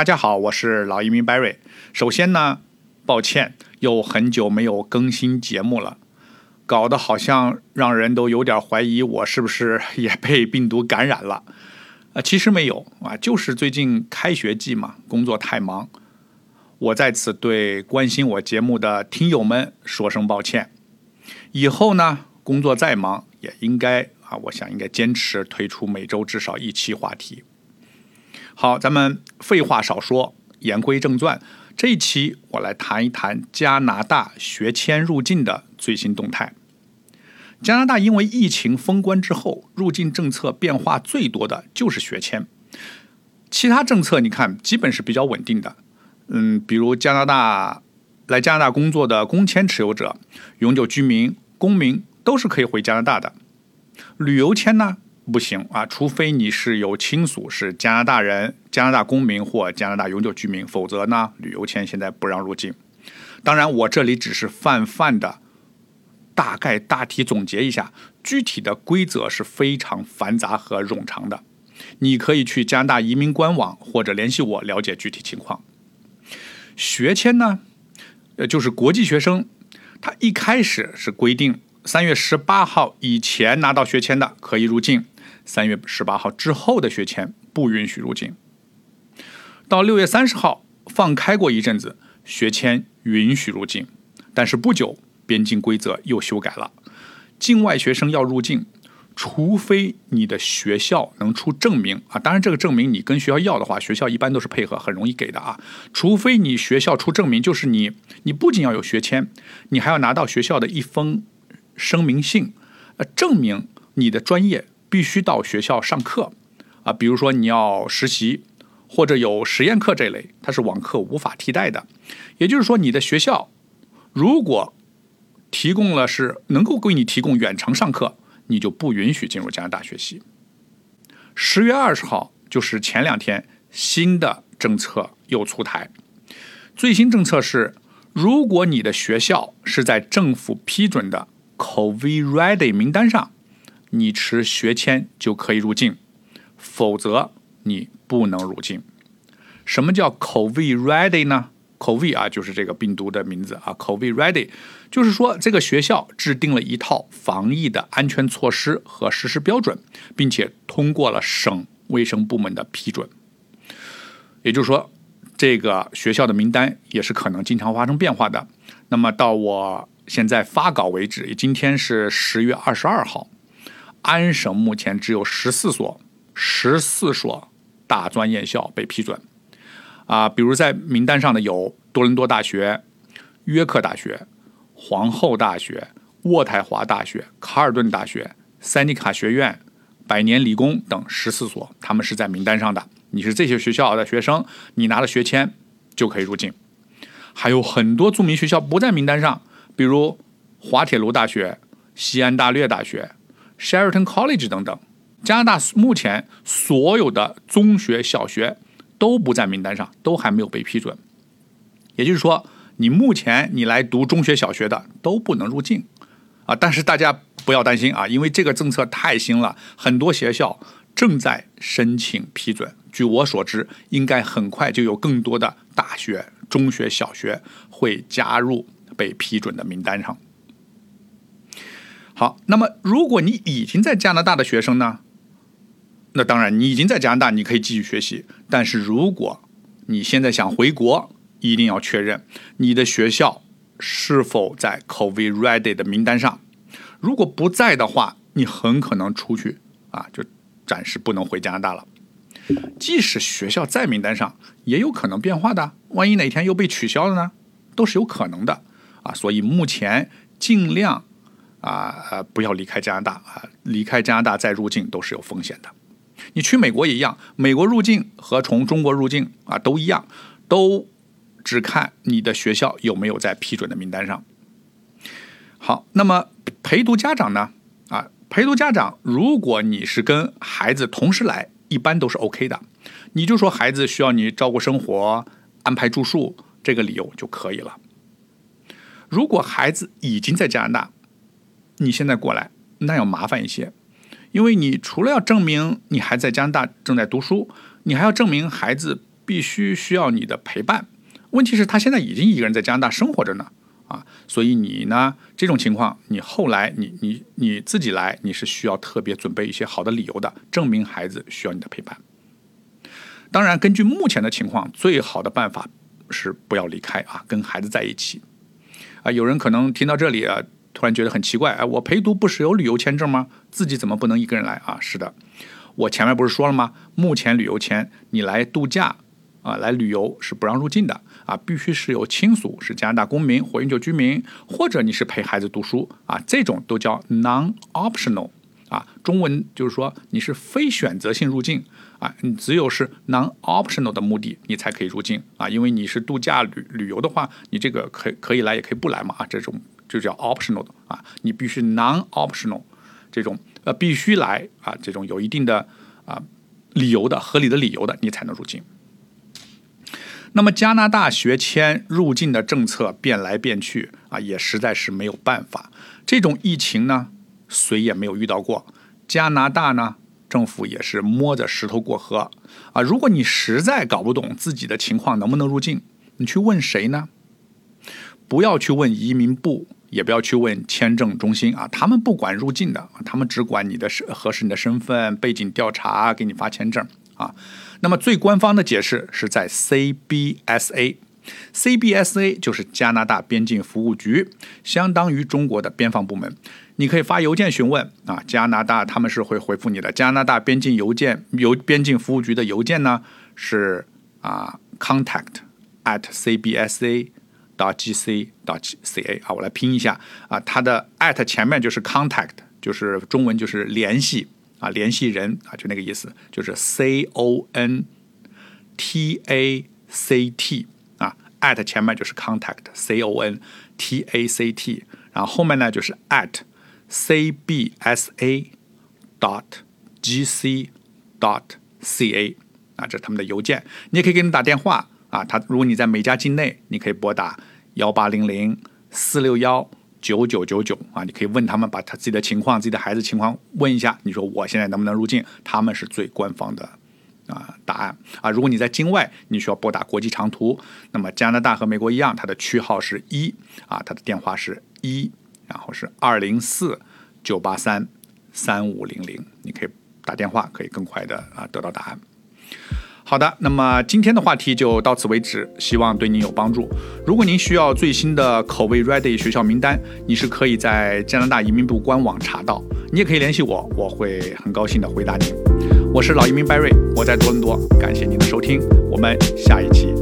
大家好，我是老移民 Barry。首先呢，抱歉，又很久没有更新节目了，搞得好像让人都有点怀疑我是不是也被病毒感染了。啊，其实没有啊，就是最近开学季嘛，工作太忙。我在此对关心我节目的听友们说声抱歉。以后呢，工作再忙也应该啊，我想应该坚持推出每周至少一期话题。好，咱们废话少说，言归正传。这一期我来谈一谈加拿大学签入境的最新动态。加拿大因为疫情封关之后，入境政策变化最多的就是学签，其他政策你看基本是比较稳定的。嗯，比如加拿大来加拿大工作的工签持有者、永久居民、公民都是可以回加拿大的。旅游签呢不行啊，除非你是有亲属是加拿大人、加拿大公民或加拿大永久居民，否则呢旅游签现在不让入境。当然，我这里只是泛泛的大概大体总结一下，具体的规则是非常繁杂和冗长的。你可以去加拿大移民官网或者联系我了解具体情况。学签呢，呃，就是国际学生，他一开始是规定三月十八号以前拿到学签的可以入境，三月十八号之后的学签不允许入境。到六月三十号放开过一阵子，学签允许入境，但是不久边境规则又修改了，境外学生要入境。除非你的学校能出证明啊，当然这个证明你跟学校要的话，学校一般都是配合，很容易给的啊。除非你学校出证明，就是你你不仅要有学签，你还要拿到学校的一封声明信，呃，证明你的专业必须到学校上课啊。比如说你要实习或者有实验课这类，它是网课无法替代的。也就是说，你的学校如果提供了是能够为你提供远程上课。你就不允许进入加拿大学习。十月二十号，就是前两天，新的政策又出台。最新政策是，如果你的学校是在政府批准的 COVID Ready 名单上，你持学签就可以入境；否则，你不能入境。什么叫 COVID Ready 呢？COVID 啊，就是这个病毒的名字啊。COVID ready，就是说这个学校制定了一套防疫的安全措施和实施标准，并且通过了省卫生部门的批准。也就是说，这个学校的名单也是可能经常发生变化的。那么到我现在发稿为止，今天是十月二十二号，安省目前只有十四所，十四所大专院校被批准。啊，比如在名单上的有多伦多大学、约克大学、皇后大学、渥太华大学、卡尔顿大学、塞尼卡学院、百年理工等十四所，他们是在名单上的。你是这些学校的学生，你拿了学签就可以入境。还有很多著名学校不在名单上，比如滑铁卢大学、西安大略大学、Sheraton College 等等。加拿大目前所有的中学、小学。都不在名单上，都还没有被批准。也就是说，你目前你来读中学、小学的都不能入境啊！但是大家不要担心啊，因为这个政策太新了，很多学校正在申请批准。据我所知，应该很快就有更多的大学、中学、小学会加入被批准的名单上。好，那么如果你已经在加拿大的学生呢？那当然，你已经在加拿大，你可以继续学习。但是如果你现在想回国，一定要确认你的学校是否在 COVID Ready 的名单上。如果不在的话，你很可能出去啊，就暂时不能回加拿大了。即使学校在名单上，也有可能变化的。万一哪天又被取消了呢？都是有可能的啊。所以目前尽量啊不要离开加拿大啊，离开加拿大再入境都是有风险的。你去美国也一样，美国入境和从中国入境啊都一样，都只看你的学校有没有在批准的名单上。好，那么陪读家长呢？啊，陪读家长，如果你是跟孩子同时来，一般都是 OK 的。你就说孩子需要你照顾生活、安排住宿，这个理由就可以了。如果孩子已经在加拿大，你现在过来，那要麻烦一些。因为你除了要证明你还在加拿大正在读书，你还要证明孩子必须需要你的陪伴。问题是，他现在已经一个人在加拿大生活着呢，啊，所以你呢，这种情况，你后来你你你自己来，你是需要特别准备一些好的理由的，证明孩子需要你的陪伴。当然，根据目前的情况，最好的办法是不要离开啊，跟孩子在一起。啊，有人可能听到这里啊，突然觉得很奇怪，哎，我陪读不是有旅游签证吗？自己怎么不能一个人来啊？是的，我前面不是说了吗？目前旅游签你来度假啊，来旅游是不让入境的啊，必须是有亲属是加拿大公民或永久居民，或者你是陪孩子读书啊，这种都叫 non-optional 啊，中文就是说你是非选择性入境。啊，你只有是 non-optional 的目的，你才可以入境啊。因为你是度假旅旅游的话，你这个可可以来，也可以不来嘛啊。这种就叫 optional 啊，你必须 non-optional 这种呃必须来啊，这种有一定的啊理由的合理的理由的，你才能入境。那么加拿大学签入境的政策变来变去啊，也实在是没有办法。这种疫情呢，谁也没有遇到过。加拿大呢？政府也是摸着石头过河啊！如果你实在搞不懂自己的情况能不能入境，你去问谁呢？不要去问移民部，也不要去问签证中心啊！他们不管入境的，他们只管你的身核实你的身份、背景调查，给你发签证啊。那么最官方的解释是在 CBSA，CBSA 就是加拿大边境服务局，相当于中国的边防部门。你可以发邮件询问啊，加拿大他们是会回复你的。加拿大边境邮件邮边境服务局的邮件呢是啊，contact at cbsa 到 gc 到 CA 啊，我来拼一下啊，它的 at 前面就是 contact，就是中文就是联系啊，联系人啊，就那个意思，就是 c o n t a c t 啊，at 前面就是 contact c o n t a c t，然后后面呢就是 at。cbsa dot gc dot ca 啊，这是他们的邮件。你也可以给他们打电话啊。他如果你在美加境内，你可以拨打幺八零零四六幺九九九九啊。你可以问他们，把他自己的情况、自己的孩子情况问一下。你说我现在能不能入境？他们是最官方的啊答案啊。如果你在境外，你需要拨打国际长途，那么加拿大和美国一样，它的区号是一啊，它的电话是一。然后是二零四九八三三五零零，你可以打电话，可以更快的啊得到答案。好的，那么今天的话题就到此为止，希望对您有帮助。如果您需要最新的口味 Ready 学校名单，你是可以在加拿大移民部官网查到，你也可以联系我，我会很高兴的回答您。我是老移民 Barry，我在多伦多，感谢您的收听，我们下一期。